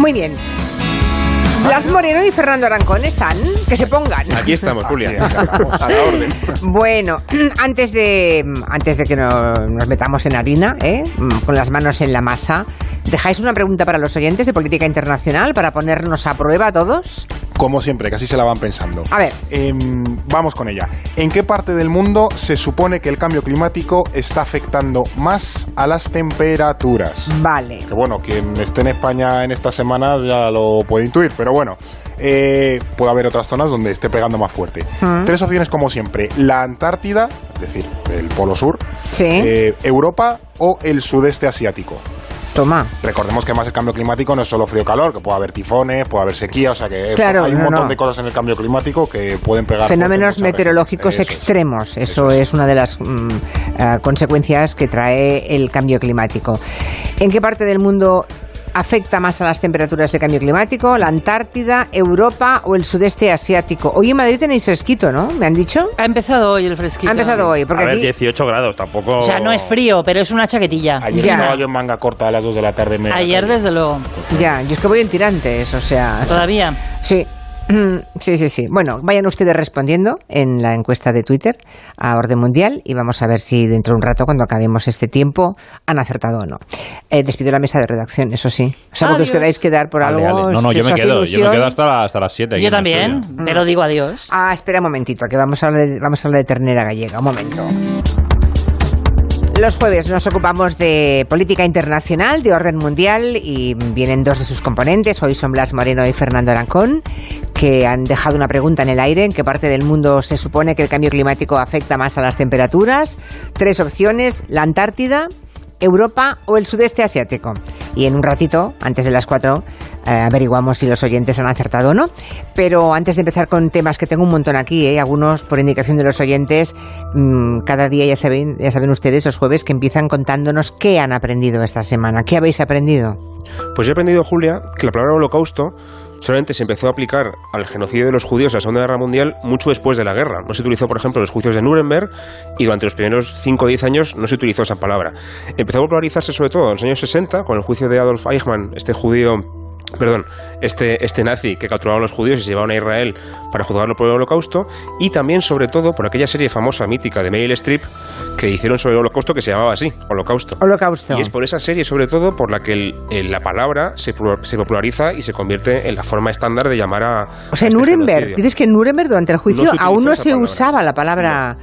Muy bien. Blas Moreno y Fernando Arancón están, que se pongan. Aquí estamos, Julia. A la orden. Bueno, antes de, antes de que no- nos metamos en harina, ¿eh? con las manos en la masa, ¿dejáis una pregunta para los oyentes de política internacional para ponernos a prueba a todos? Como siempre, casi se la van pensando. A ver. Em, vamos con ella. ¿En qué parte del mundo se supone que el cambio climático está afectando más a las temperaturas? Vale. Que bueno, quien esté en España en estas semanas ya lo puede intuir, pero bueno, eh, puede haber otras zonas donde esté pegando más fuerte. Mm. Tres opciones como siempre, la Antártida, es decir, el Polo Sur, Sí. eh, Europa o el sudeste asiático. Toma. Recordemos que más el cambio climático no es solo frío-calor, que puede haber tifones, puede haber sequía, o sea que eh, Claro, hay un no, montón no. de cosas en el cambio climático que pueden pegar. Fenómenos meteorológicos Eso extremos. Eso, Eso es. es. una de las mm, eh, consecuencias que trae el cambio climático. ¿En qué parte del mundo afecta más a las temperaturas del cambio climático? ¿La Antártida, Europa o el sudeste asiático? Hoy en Madrid tenéis fresquito, ¿no? ¿Me han dicho? Ha empezado hoy el fresquito. Ha empezado hoy, porque a ver, aquí... 18 grados, tampoco. O sea, no es frío, pero es una chaquetilla. Ayer Ya. estaba yo en manga corta a las 2 de la tarde. media Ayer, desde luego. Ya, yo es que voy en tirantes, o sea... Todavía. Sí. Mm, Sí, sí, sí. Bueno, vayan ustedes respondiendo en la encuesta de Twitter a Orden Mundial y vamos a ver si dentro de un rato, cuando acabemos este tiempo, han acertado o no. Eh, despido la mesa de redacción, eso sí. Salvo que os queráis quedar por Vale, algo. vale. No, no, yo me quedo. Yo me quedo hasta, hasta las 7. aquí Yo también, pero digo adiós. Ah, espera un momentito, que vamos a hablar de, vamos a hablar de ternera gallega. Un momento. Los jueves nos ocupamos de política internacional, de orden mundial, y vienen dos de sus componentes. Hoy son Blas Moreno y Fernando Arancón, que han dejado una pregunta en el aire. ¿En qué parte del mundo se supone que el cambio climático afecta más a las temperaturas? Tres opciones, la Antártida, Europa o el sudeste asiático. Y en un ratito, antes de las cuatro, eh, averiguamos si los oyentes han acertado o no. Pero antes de empezar con temas que tengo un montón aquí, ¿eh? algunos por indicación de los oyentes, mm, cada día ya saben, ya saben ustedes los jueves que empiezan contándonos qué han aprendido esta semana. ¿Qué habéis aprendido? Pues yo he aprendido, Julia, que la palabra holocausto solamente se empezó a aplicar al genocidio de los judíos en la Segunda Guerra Mundial mucho después de la guerra. No se utilizó, por ejemplo, los juicios de Nuremberg y durante los primeros 5 o 10 años no se utilizó esa palabra. Empezó a popularizarse sobre todo en los años 60 con el juicio de Adolf Eichmann, este judío perdón, este, este nazi que capturaban a los judíos y se llevaban a Israel para juzgarlo por el holocausto, y también, sobre todo, por aquella serie famosa, mítica de Meryl Streep, que hicieron sobre el holocausto que se llamaba así, holocausto. Holocausto. Y es por esa serie, sobre todo, por la que el- el- la palabra se, se populariza y se convierte en la forma estándar de llamar a. O sea, a este Nuremberg, genocidio. dices que en Nuremberg durante el juicio No aún no se palabra. usaba la palabra...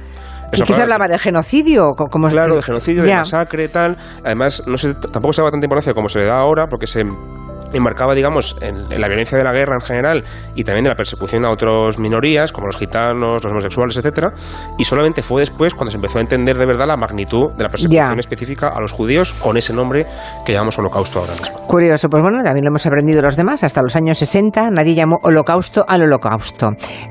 ¿Y Esa qué se hablaba? ¿De genocidio? Co- Como Claro, de genocidio, de masacre, tal. Además, no se, tampoco se daba tanta importancia como se le da ahora, porque se enmarcaba, digamos, en, en la violencia de la guerra en general y también de la persecución a otras minorías, como los gitanos, los homosexuales, etcétera. Y solamente fue después cuando se empezó a entender de verdad la magnitud de la persecución Ya. específica a los judíos con ese nombre que llamamos holocausto ahora mismo. Curioso, pues bueno, también lo hemos aprendido los demás. Hasta los años 60 nadie llamó holocausto al holocausto.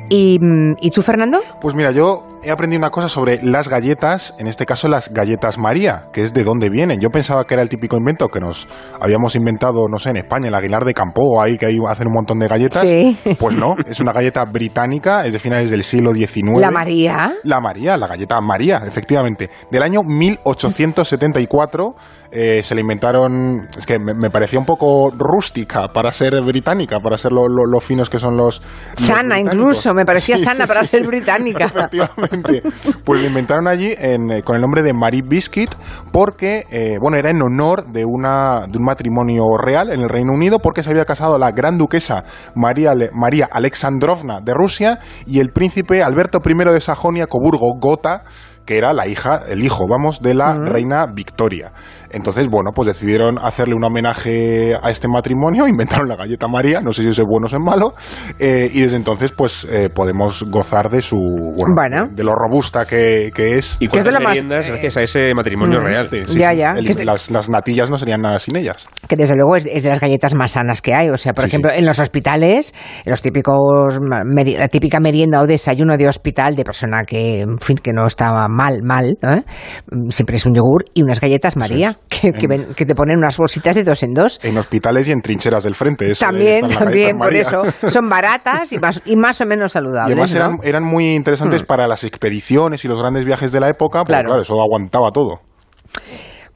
¿Y, mm, ¿y tú, Fernando? Pues mira, yo he aprendido una cosa sobre las galletas, en este caso las galletas María, que es de dónde vienen. Yo pensaba que era el típico invento que nos habíamos inventado, no sé, en España, el Aguilar de Campo, ahí que ahí hacen un montón de galletas. Sí. Pues no, es una galleta británica, es de finales del siglo XIX. La María. La María, la galleta María, efectivamente. Del año 1874 eh, se le inventaron. Es que me, me parecía un poco rústica para ser británica, para ser lo, lo- lo finos que son los. los Sana, británicos. incluso, me parecía Sí, sana sí, para ser británica. Efectivamente. Pues lo inventaron allí en, eh, con el nombre de Marie Biscuit porque, eh, bueno, era en honor de, una, de un matrimonio real en el Reino Unido porque se había casado la gran duquesa María, María Alexandrovna de Rusia y el príncipe Alberto I de Sajonia-Coburgo-Gotha que era la hija, el hijo, vamos, de la reina Victoria. Entonces, bueno, pues decidieron hacerle un homenaje a este matrimonio, inventaron la galleta María, no sé si eso es bueno o es malo, eh, y desde entonces, pues, eh, podemos gozar de su, bueno, Bueno. de lo robusta que, que es. Y Que es de lo más- meriendas gracias a ese matrimonio real. Sí, sí, Ya, sí. ya. El- de- las, las natillas no serían nada sin ellas. Que desde luego es, es de las galletas más sanas que hay. O sea, por Sí, ejemplo, sí. en los hospitales, en los típicos, la típica merienda o desayuno de hospital de persona que, en fin, que no estaba mal, mal, ¿eh? Mm, siempre es un yogur y unas galletas María, que, que, ven- que te ponen unas bolsitas de dos en dos. En hospitales y en trincheras del frente. eso, También, también, por María. eso. Son baratas y más, y más o menos Y saludables. además ¿no? eran, eran muy interesantes para las expediciones y los grandes viajes de la época, porque Claro. claro, eso aguantaba todo.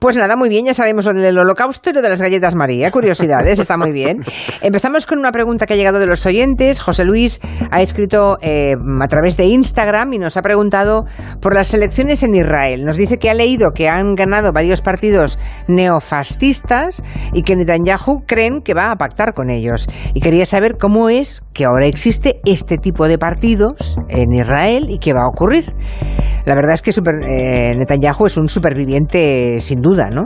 Pues nada, muy bien, ya sabemos lo del holocausto y lo de las galletas María. Curiosidades, está muy bien. Empezamos con una pregunta que ha llegado de los oyentes. José Luis ha escrito eh, a través de Instagram y nos ha preguntado por las elecciones en Israel. Nos dice que ha leído que han ganado varios partidos neofascistas y que Netanyahu creen que va a pactar con ellos. Y quería saber cómo es que ahora existe este tipo de partidos en Israel y qué va a ocurrir. La verdad es que super, eh, Netanyahu es un superviviente sin duda, ¿no?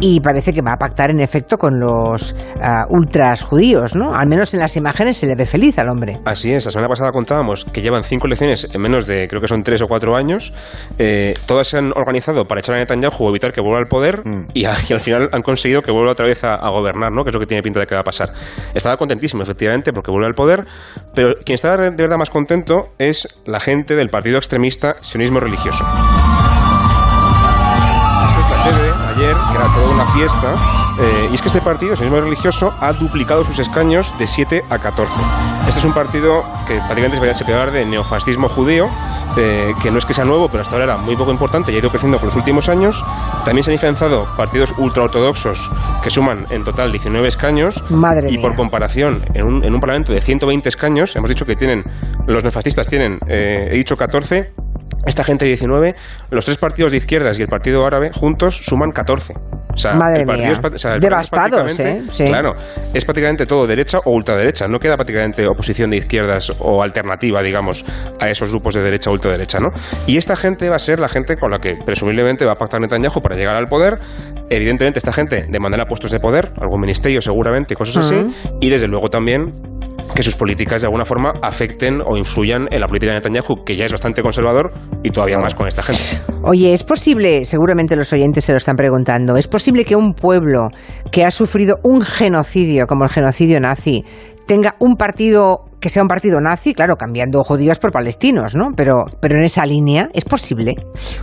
Y parece que va a pactar en efecto con los uh, ultras judíos, ¿no? Al menos en las imágenes se le ve feliz al hombre. Así es, la semana pasada contábamos que llevan cinco elecciones en menos de, creo que son tres o cuatro años. Eh, todas se han organizado para echar a Netanyahu o evitar que vuelva al poder mm. y, a, y, al final han conseguido que vuelva otra vez a, a, gobernar, ¿no? Que es lo que tiene pinta de que va a pasar. Estaba contentísimo, efectivamente, porque vuelve al poder, pero quien está de verdad más contento es la gente del partido extremista sionismo religioso que era toda una fiesta, eh, y es que este partido, el sionismo religioso, ha duplicado sus escaños de 7 a 14. Este es un partido que prácticamente se a separar de neofascismo judío, eh, que no es que sea nuevo, pero hasta ahora era muy poco importante y ha ido creciendo con los últimos años. También se han diferenciado partidos ultraortodoxos que suman en total 19 escaños. Madre y por comparación, en un, en un, parlamento de 120 escaños, hemos dicho que tienen, los neofascistas tienen, eh, he dicho 14, esta gente 19, los tres partidos de izquierdas y el partido árabe juntos suman 14. O sea, Madre el partido mía. Es, o sea, el Devastados, ¿eh? Sí. Claro, es prácticamente todo derecha o ultraderecha. No queda prácticamente oposición de izquierdas o alternativa, digamos, a esos grupos de derecha o ultraderecha, ¿no? Y esta gente va a ser la gente con la que presumiblemente va a pactar Netanyahu para llegar al poder. Evidentemente, esta gente demandará puestos de poder, algún ministerio seguramente, cosas así. Uh -huh. Y desde luego también que sus políticas de alguna forma afecten o influyan en la política de Netanyahu, que ya es bastante conservador y todavía más con esta gente. Oye, es posible, seguramente los oyentes se lo están preguntando, ¿es posible que un pueblo que ha sufrido un genocidio como el genocidio nazi tenga un partido que sea un partido nazi, claro, cambiando judíos por palestinos, ¿no? Pero, pero en esa línea, ¿es posible?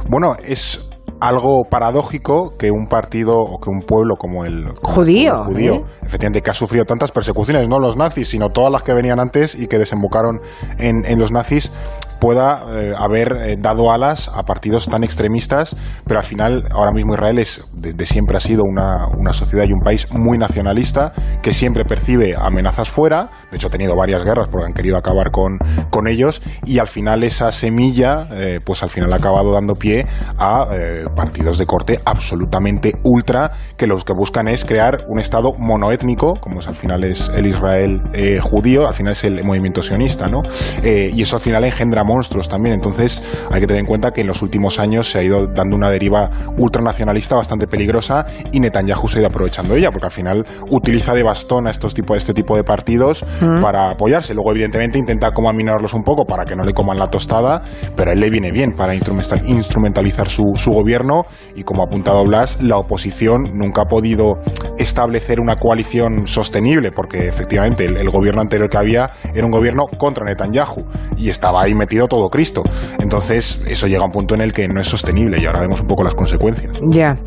Bueno, es algo paradójico que un partido o que un pueblo como el judío, como el judío ¿eh? efectivamente que ha sufrido tantas persecuciones, no los nazis, sino todas las que venían antes y que desembocaron en, en los nazis, pueda eh, haber eh, dado alas a partidos tan extremistas, pero al final ahora mismo Israel es, de, de siempre ha sido una, una, sociedad y un país muy nacionalista que siempre percibe amenazas fuera, de hecho ha tenido varias guerras porque han querido acabar con, con ellos. Y al final esa semilla eh, pues al final ha acabado dando pie a eh, partidos de corte absolutamente ultra que los que buscan es crear un estado monoétnico, como es al final es el Israel eh, judío, al final es el movimiento sionista, ¿no? y eso al final engendra monstruos también. Entonces hay que tener en cuenta que en los últimos años se ha ido dando una deriva ultranacionalista bastante peligrosa y Netanyahu se ha ido aprovechando de ella, porque al final utiliza de bastón a estos tipo, este tipo de partidos mm. para apoyarse. Luego, evidentemente, intenta como aminorarlos un poco para que no le coman la tostada, pero a él le viene bien para instrumentalizar su, su gobierno y como ha apuntado Blas, la oposición nunca ha podido establecer una coalición sostenible, porque efectivamente el, el gobierno anterior que había era un gobierno contra Netanyahu y estaba ahí metido todo Cristo. Entonces, eso llega a un punto en el que no es sostenible y ahora vemos un poco las consecuencias. Ya.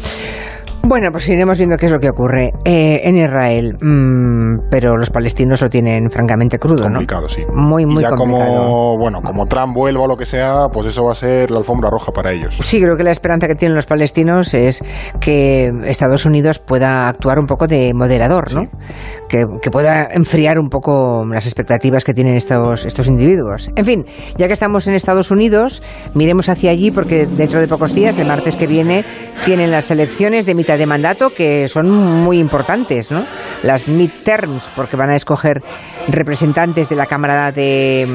Bueno, pues iremos viendo qué es lo que ocurre eh, en Israel. Mm, pero los palestinos lo tienen francamente crudo, complicado, ¿no? sí. Muy, muy y ya complicado. como, bueno, como Trump vuelva o lo que sea, pues eso va a ser la alfombra roja para ellos. Sí, creo que la esperanza que tienen los palestinos es que Estados Unidos pueda actuar un poco de moderador, ¿no? Sí. Que, que, pueda enfriar un poco las expectativas que tienen estos, estos individuos. En fin, ya que estamos en Estados Unidos, miremos hacia allí porque dentro de pocos días, el martes que viene, tienen las elecciones de mitad de mandato que son muy importantes. Las midterms, porque van a escoger representantes de la Cámara de,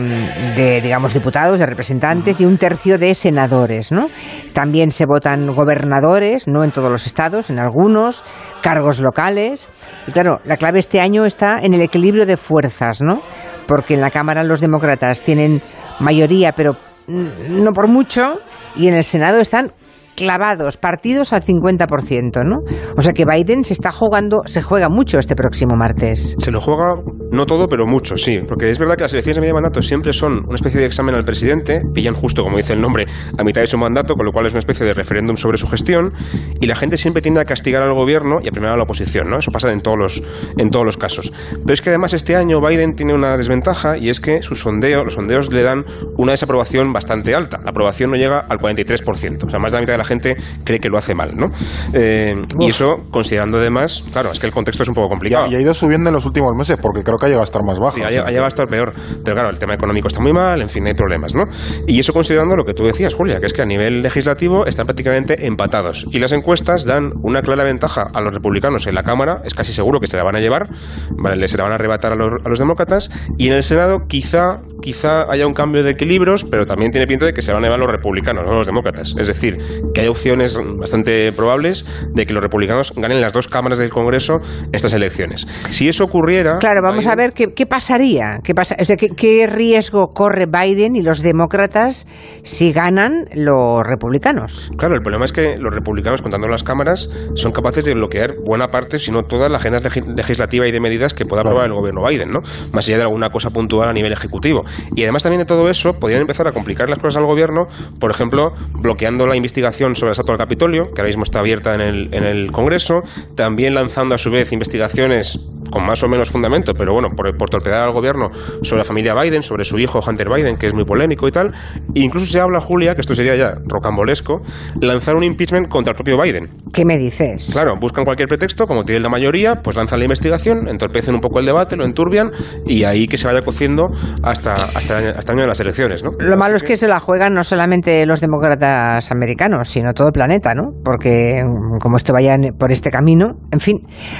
de digamos, diputados, de representantes y un tercio de senadores, ¿no? También se votan gobernadores, no en todos los estados, en algunos, cargos locales. Y claro, la clave este año está en el equilibrio de fuerzas, ¿no? Porque en la Cámara los demócratas tienen mayoría, pero no por mucho, y en el Senado están clavados, partidos al 50%, ¿no? O sea que Biden se está jugando, se juega mucho este próximo martes. Se lo juega, no todo, pero mucho, sí. Porque es verdad que las elecciones de medio mandato siempre son una especie de examen al presidente, pillan justo, como dice el nombre, a mitad de su mandato, con lo cual es una especie de referéndum sobre su gestión, y la gente siempre tiende a castigar al gobierno y a premiar a la oposición, ¿no? Eso pasa en todos los, en todos los casos. Pero es que además este año Biden tiene una desventaja y es que sus sondeos, los sondeos le dan una desaprobación bastante alta. La aprobación no llega al 43%. O sea, más de la mitad de la gente cree que lo hace mal, ¿no? Eh, y eso, considerando además, claro, es que el contexto es un poco Y complicado. ha, y ha ido subiendo en los últimos meses porque creo que ha llegado a estar más bajo. Sí, ha, llegado a estar peor. Pero claro, el tema económico está muy mal, en fin, hay problemas, ¿no? Y eso considerando lo que tú decías, Julia, que es que a nivel legislativo están prácticamente empatados. Y las encuestas dan una clara ventaja a los republicanos en la Cámara, es casi seguro que se la van a llevar, ¿vale? se la van a arrebatar a los, a los demócratas. Y en el Senado quizá, quizá haya un cambio de equilibrios, pero también tiene pinta de que se van a llevar los republicanos, no los demócratas. Es decir, que hay opciones bastante probables de que los republicanos ganen las dos cámaras del Congreso estas elecciones. Si eso ocurriera... Claro, vamos Biden- a ver qué, qué pasaría. ¿Qué, pasa, o sea, ¿qué, qué riesgo corre Biden y los demócratas si ganan los republicanos? Claro, el problema es que los republicanos, contando las cámaras, son capaces de bloquear buena parte, si no toda la agenda legi- legislativa y de medidas que pueda aprobar el gobierno Biden, ¿no? Más allá de alguna cosa puntual a nivel ejecutivo. Y además también de todo eso, podrían empezar a complicar las cosas al gobierno, por ejemplo, bloqueando la investigación sobre el asalto al Capitolio, que ahora mismo está abierta en el, en el Congreso, también lanzando a su vez investigaciones con más o menos fundamento, pero bueno, por, por torpedar al gobierno sobre la familia Biden, sobre su hijo Hunter Biden, que es muy polémico y tal. E incluso se habla, Julia, que esto sería ya rocambolesco, lanzar un impeachment contra el propio Biden. ¿Qué me dices? Claro, buscan cualquier pretexto, como tienen la mayoría, pues lanzan la investigación, entorpecen un poco el debate, lo enturbian y ahí que se vaya cociendo hasta, hasta, el año- hasta el año de las elecciones, ¿no? Lo malo es que se la juegan no solamente los demócratas americanos, sino todo el planeta, ¿no? Porque como esto vaya por este camino, en fin.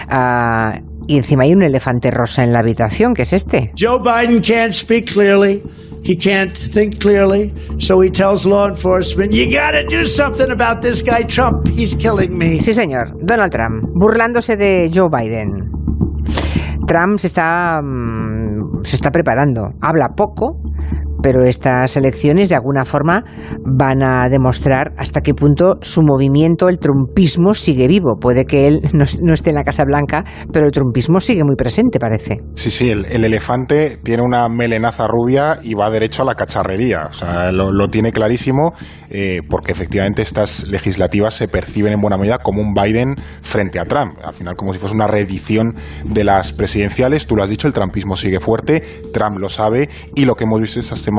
ah, y encima hay un elefante rosa en la habitación, que es este. Joe Biden can't speak clearly. He can't think clearly. So he tells law enforcement, you gotta do something about this guy Trump. He's killing me. Sí, señor, Donald Trump, burlándose de Joe Biden. Trump se está, mm, se está preparando. Habla poco, pero estas elecciones de alguna forma van a demostrar hasta qué punto su movimiento, el trumpismo, sigue vivo. Puede que él no, esté en la Casa Blanca, pero el trumpismo sigue muy presente, parece. Sí, sí, el, el elefante tiene una melenaza rubia y va derecho a la cacharrería. O sea, lo, lo tiene clarísimo eh, porque efectivamente estas legislativas se perciben en buena medida como un Biden frente a Trump. Al final, como si fuese una reedición de las presidenciales. Tú lo has dicho, el trumpismo sigue fuerte, Trump lo sabe y lo que hemos visto estas semanas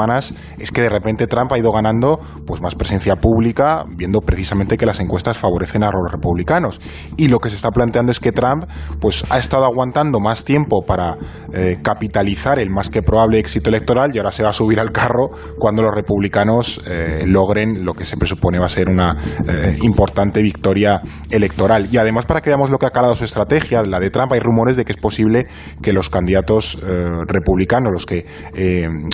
es que de repente Trump ha ido ganando pues más presencia pública, viendo precisamente que las encuestas favorecen a los republicanos. Y lo que se está planteando es que Trump pues ha estado aguantando más tiempo para eh, capitalizar el más que probable éxito electoral y ahora se va a subir al carro cuando los republicanos eh, logren lo que se presupone va a ser una eh, importante victoria electoral. Y además para que veamos lo que ha calado su estrategia, la de Trump, hay rumores de que es posible que los candidatos republicanos, los que,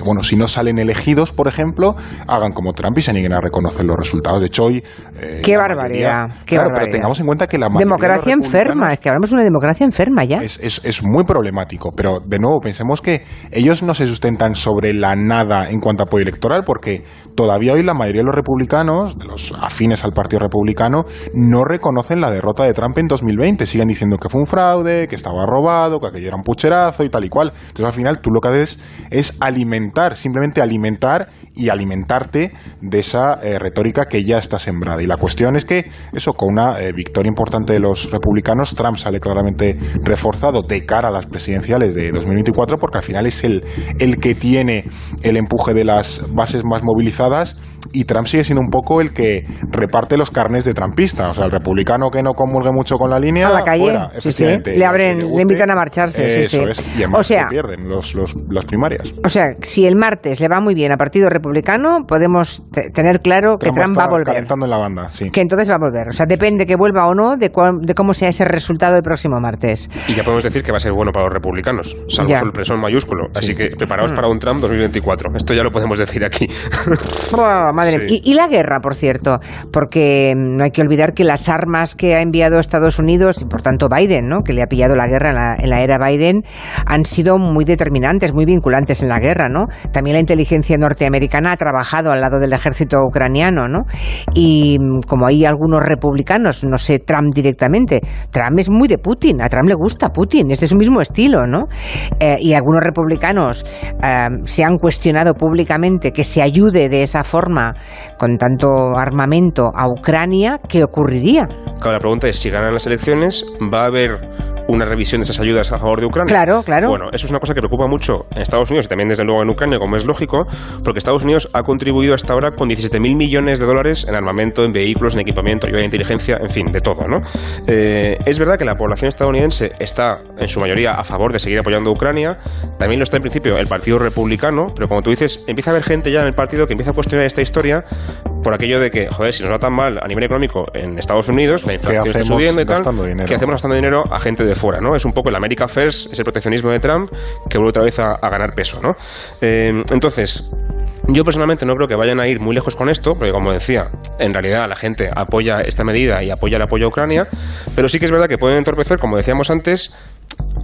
bueno, si no salen elegidos, por ejemplo, hagan como Trump y se nieguen a reconocer los resultados. De hecho, hoy... eh, Qué barbaridad, mayoría- qué claro, barbaridad. pero tengamos en cuenta que la mayoría de Democracia enferma, es que hablamos de una democracia enferma ya. es, es- es muy problemático, pero de nuevo pensemos que ellos no se sustentan sobre la nada en cuanto a apoyo electoral, porque todavía hoy la mayoría de los republicanos, de los afines al Partido Republicano, no reconocen la derrota de Trump en 2020. Siguen diciendo que fue un fraude, que estaba robado, que aquello era un pucherazo y tal y cual. Entonces al final tú lo que haces es alimentar, simplemente alimentar y alimentarte de esa eh, retórica que ya está sembrada. Y la cuestión es que eso, con una eh, victoria importante de los republicanos, Trump sale claramente reforzado de cara a las presidenciales de 2024, porque al final es el, el que tiene el empuje de las bases más movilizadas. Y Trump sigue siendo un poco el que reparte los carnes de trumpista. O sea, el republicano que no comulgue mucho con la línea. A la calle, fuera, sí. Le abren- le invitan a marcharse, sí, Eso sí. es. Y además O sea- pierden los, los, las primarias. O sea, si el martes le va muy bien al Partido Republicano, podemos te- tener claro que Trump, va a volver. calentando en la banda, sí. Que entonces va a volver. O sea, depende que vuelva o no de, cuál- de cómo sea ese resultado el próximo martes. Y ya podemos decir que va a ser bueno para los republicanos, salvo Ya. sorpresón mayúsculo. Así que preparaos para un Trump 2024. Esto ya lo podemos decir aquí. Madre. Sí. y, y la guerra, por cierto, porque mm, no hay que olvidar que las armas que ha enviado Estados Unidos, y por tanto Biden, ¿no? que le ha pillado la guerra en la, en la era Biden, han sido muy determinantes, muy vinculantes en la guerra. ¿no? También la inteligencia norteamericana ha trabajado al lado del ejército ucraniano. ¿no? Y mm, como hay algunos republicanos, no sé Trump directamente, Trump es muy de Putin, a Trump le gusta Putin, es de su mismo estilo. ¿no? Eh, y algunos republicanos eh, se han cuestionado públicamente que se ayude de esa forma con tanto armamento a Ucrania, ¿qué ocurriría? Claro, la pregunta es, si ganan las elecciones, ¿va a haber una revisión de esas ayudas a favor de Ucrania. Claro, claro. Bueno, eso es una cosa que preocupa mucho en Estados Unidos y también desde luego en Ucrania, como es lógico, porque Estados Unidos ha contribuido hasta ahora con 17.000 millones de dólares en armamento, en vehículos, en equipamiento, ayuda de inteligencia, en fin, de todo, ¿no? Eh, es verdad que la población estadounidense está en su mayoría a favor de seguir apoyando a Ucrania, también lo está en principio el Partido Republicano, pero como tú dices, empieza a haber gente ya en el partido que empieza a cuestionar esta historia por aquello de que, joder, si nos va tan mal a nivel económico en Estados Unidos, la inflación está subiendo y tal? ¿qué hacemos gastando dinero a gente de fuera, ¿no? Es un poco el America First, es el proteccionismo de Trump que vuelve otra vez a, a ganar peso, ¿no? Eh, entonces, yo personalmente no creo que vayan a ir muy lejos con esto, porque como decía, en realidad la gente apoya esta medida y apoya el apoyo a Ucrania, pero sí que es verdad que pueden entorpecer, como decíamos antes,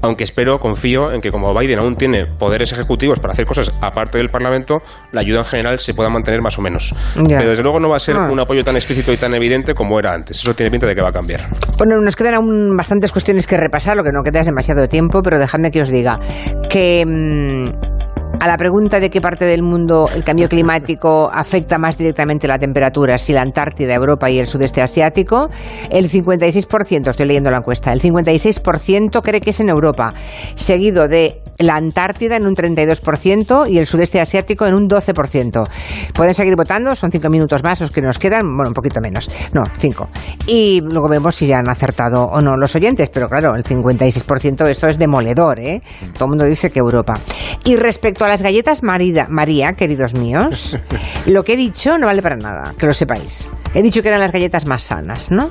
aunque espero, confío en que como Biden aún tiene poderes ejecutivos para hacer cosas aparte del Parlamento, la ayuda en general se pueda mantener más o menos. Ya. Pero desde luego no va a ser Ah. un apoyo tan explícito y tan evidente como era antes. Eso tiene pinta de que va a cambiar. Bueno, nos quedan aún bastantes cuestiones que repasar, lo que no queda es demasiado tiempo, pero dejadme que os diga que mm, a la pregunta de qué parte del mundo el cambio climático afecta más directamente la temperatura, si la Antártida, Europa y el sudeste asiático, el 56%, estoy leyendo la encuesta, el 56% cree que es en Europa, seguido de la Antártida en un 32% y el sudeste asiático en un 12%. Pueden seguir votando, son cinco minutos más los que nos quedan, bueno, un poquito menos, no, cinco. Y luego vemos si ya han acertado o no los oyentes, pero claro, el 56% esto es demoledor, ¿eh? Todo el mundo dice que Europa. Y respecto a las galletas Marida, María, queridos míos, lo que he dicho no vale para nada, que lo sepáis. He dicho que eran las galletas más sanas, ¿no?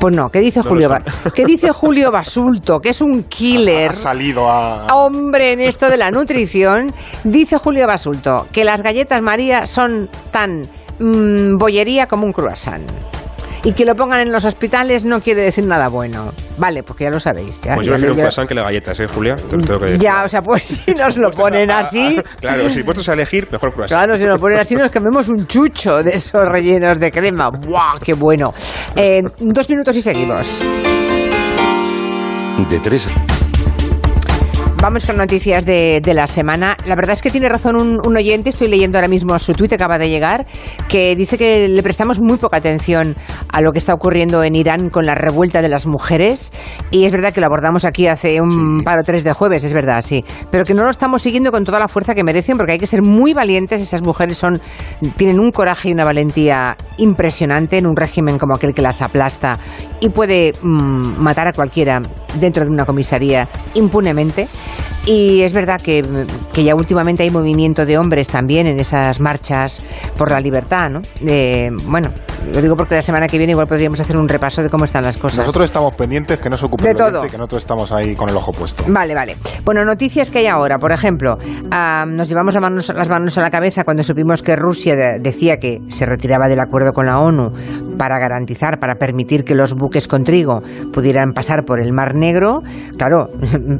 Pues no, ¿qué dice No Julio? ¿Qué dice Julio Basulto? Que es un killer. Ha salido a... Hombre, en esto de la nutrición, dice Julio Basulto que las galletas María son tan mm, bollería como un croissant. Y que lo pongan en los hospitales no quiere decir nada bueno. Vale, pues que ya lo sabéis. Ya, Pues yo prefiero un croissant que las galletas, ¿eh, Julia? Te lo tengo que decir. ya, o sea, pues si nos lo ponen así, Claro, si puestos a elegir, mejor croissant. Claro, si nos ponen así nos comemos un chucho de esos rellenos de crema. ¡Buah, qué bueno! Eh, dos minutos y seguimos. De tres. Vamos con noticias de, de la semana. La verdad es que tiene razón un, un oyente, estoy leyendo ahora mismo su tuit, acaba de llegar, que dice que le prestamos muy poca atención a lo que está ocurriendo en Irán con la revuelta de las mujeres. Y es verdad que lo abordamos aquí hace un par o tres de jueves, es verdad, sí. Pero que no lo estamos siguiendo con toda la fuerza que merecen, porque hay que ser muy valientes. Esas mujeres son, tienen un coraje y una valentía impresionante en un régimen como aquel que las aplasta y puede mm, matar a cualquiera dentro de una comisaría impunemente. Y es verdad que, que ya últimamente hay movimiento de hombres también en esas marchas por la libertad, ¿no? Eh, bueno, lo digo porque la semana que viene igual podríamos hacer un repaso de cómo están las cosas. Nosotros estamos pendientes, que no se ocupe De el todo. que nosotros estamos ahí con el ojo puesto. Vale, vale. Bueno, noticias que hay ahora. Por ejemplo, ah, nos llevamos las manos, las manos a la cabeza cuando supimos que Rusia de- decía que se retiraba del acuerdo con la ONU para garantizar, para permitir que los buques con trigo pudieran pasar por el Mar Negro. Claro,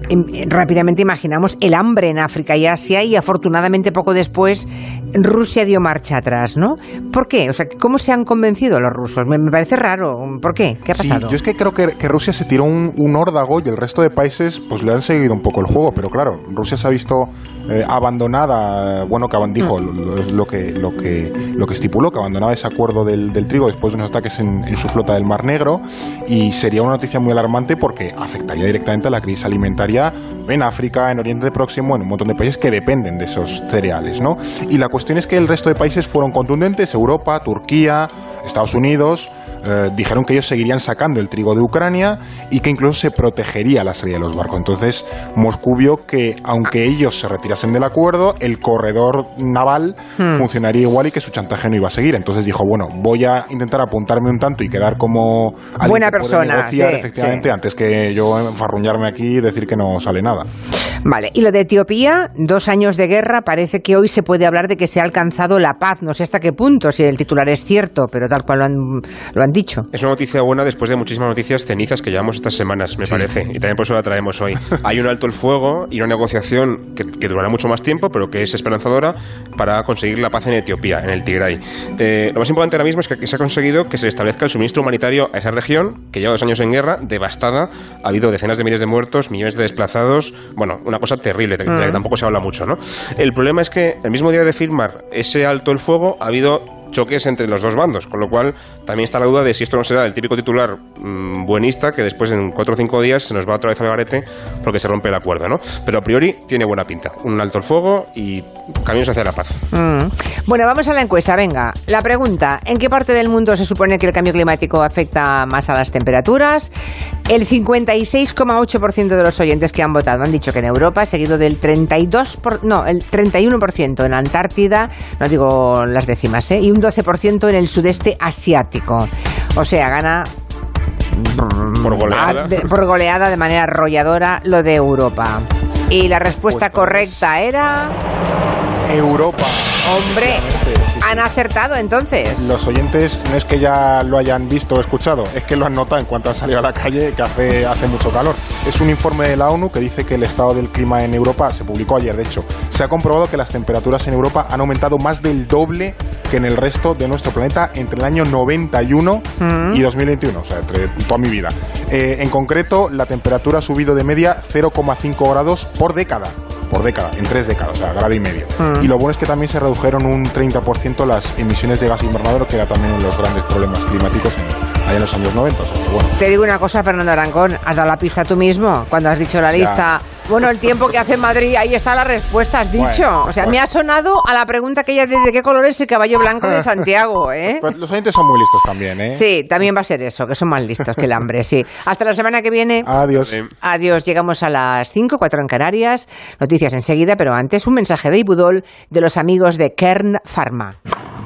im- rápidamente imaginamos el hambre en África y Asia y afortunadamente poco después Rusia dio marcha atrás, ¿no? ¿Por qué? O sea, ¿cómo se han convencido los rusos? Me, me parece raro. ¿Por qué? ¿Qué ha Sí, pasado? yo es que creo que, que Rusia se tiró un, un órdago y el resto de países pues le han seguido un poco el juego, pero claro, Rusia se ha visto eh, abandonada, bueno, que dijo lo, lo- lo que, lo, que, lo que estipuló, que abandonaba ese acuerdo del, del trigo después de unos ataques en, en su flota del Mar Negro y sería una noticia muy alarmante porque afectaría directamente a la crisis alimentaria en África, en Oriente Próximo, en un montón de países que dependen de esos cereales, ¿no? Y la cuestión es que el resto de países fueron contundentes, Europa, Turquía, Estados Unidos, eh, dijeron que ellos seguirían sacando el trigo de Ucrania y que incluso se protegería la salida de los barcos. Entonces, Moscú vio que, aunque ellos se retirasen del acuerdo, el corredor naval Hmm. funcionaría igual y que su chantaje no iba a seguir. Entonces dijo, bueno, voy a intentar apuntarme un tanto y quedar como Buena persona, negociar, sí, efectivamente, sí. antes que yo enfarruñarme aquí y decir que no sale nada. Vale, y lo de Etiopía, dos años de guerra, parece que hoy se puede hablar de que se ha alcanzado la paz. No sé hasta qué punto, si el titular es cierto, pero tal cual lo han, lo han dicho. Es una noticia buena después de muchísimas noticias cenizas que llevamos estas semanas, me parece. Y también por eso la traemos hoy. Hay un alto el fuego y una negociación que, que durará mucho más tiempo, pero que es esperanzadora para conseguir la paz en Etiopía, en el Tigray. Eh, lo más importante ahora mismo es que aquí se ha conseguido que se establezca el suministro humanitario a esa región, que lleva dos años en guerra, devastada. Ha habido decenas de miles de muertos, millones de desplazados. Bueno, una cosa terrible, de la que tampoco se habla mucho, ¿no? El problema es que el mismo día de firmar ese alto el fuego ha habido choques entre los dos bandos, con lo cual también está la duda de si esto no será el típico titular mm, buenista que después en cuatro o cinco días se nos va otra vez al garete porque se rompe el acuerdo, ¿no? Pero a priori tiene buena pinta. Un alto el fuego y caminos hacia la paz. Mm. Bueno, vamos a la encuesta, venga. La pregunta, ¿en qué parte del mundo se supone que el cambio climático afecta más a las temperaturas? El 56,8% de los oyentes que han votado han dicho que en Europa, seguido del 32%, por- no, el 31% en Antártida, no digo las décimas, ¿eh? 12% en el sudeste asiático. O sea, gana Por goleada. Ah, de- por goleada de manera arrolladora lo de Europa. Y la respuesta Pues, correcta era... Europa. Hombre. Han acertado entonces. Los oyentes no es que ya lo hayan visto o escuchado, es que lo han notado en cuanto han salido a la calle que hace, hace mucho calor. Es un informe de la ONU que dice que el estado del clima en Europa, se publicó ayer de hecho, se ha comprobado que las temperaturas en Europa han aumentado más del doble que en el resto de nuestro planeta entre el año 91 y 2021, o sea, entre toda mi vida. Eh, en concreto, la temperatura ha subido de media 0,5 grados por década. Por década, en tres décadas, o sea, grado y medio. Y lo bueno es que también se redujeron un 30% las emisiones de gas invernadero, que era también uno de los grandes problemas climáticos en, allá en los años 90. O sea, que bueno. Te digo una cosa, Fernando Arancón, has dado la pista tú mismo cuando has dicho la lista. Bueno, el tiempo que hace en Madrid, ahí está la respuesta, has dicho. Bueno, o sea, bueno. me ha sonado a la pregunta que ella de, de qué color es el caballo blanco de Santiago, ¿eh? Pues los oyentes son muy listos también, ¿eh? Sí, también va a ser eso, que son más listos que el hambre, sí. Hasta la semana que viene. Adiós. Adiós, llegamos a las 5, 4 en Canarias. Noticias enseguida, pero antes un mensaje de Ibudol de los amigos de Kern Pharma.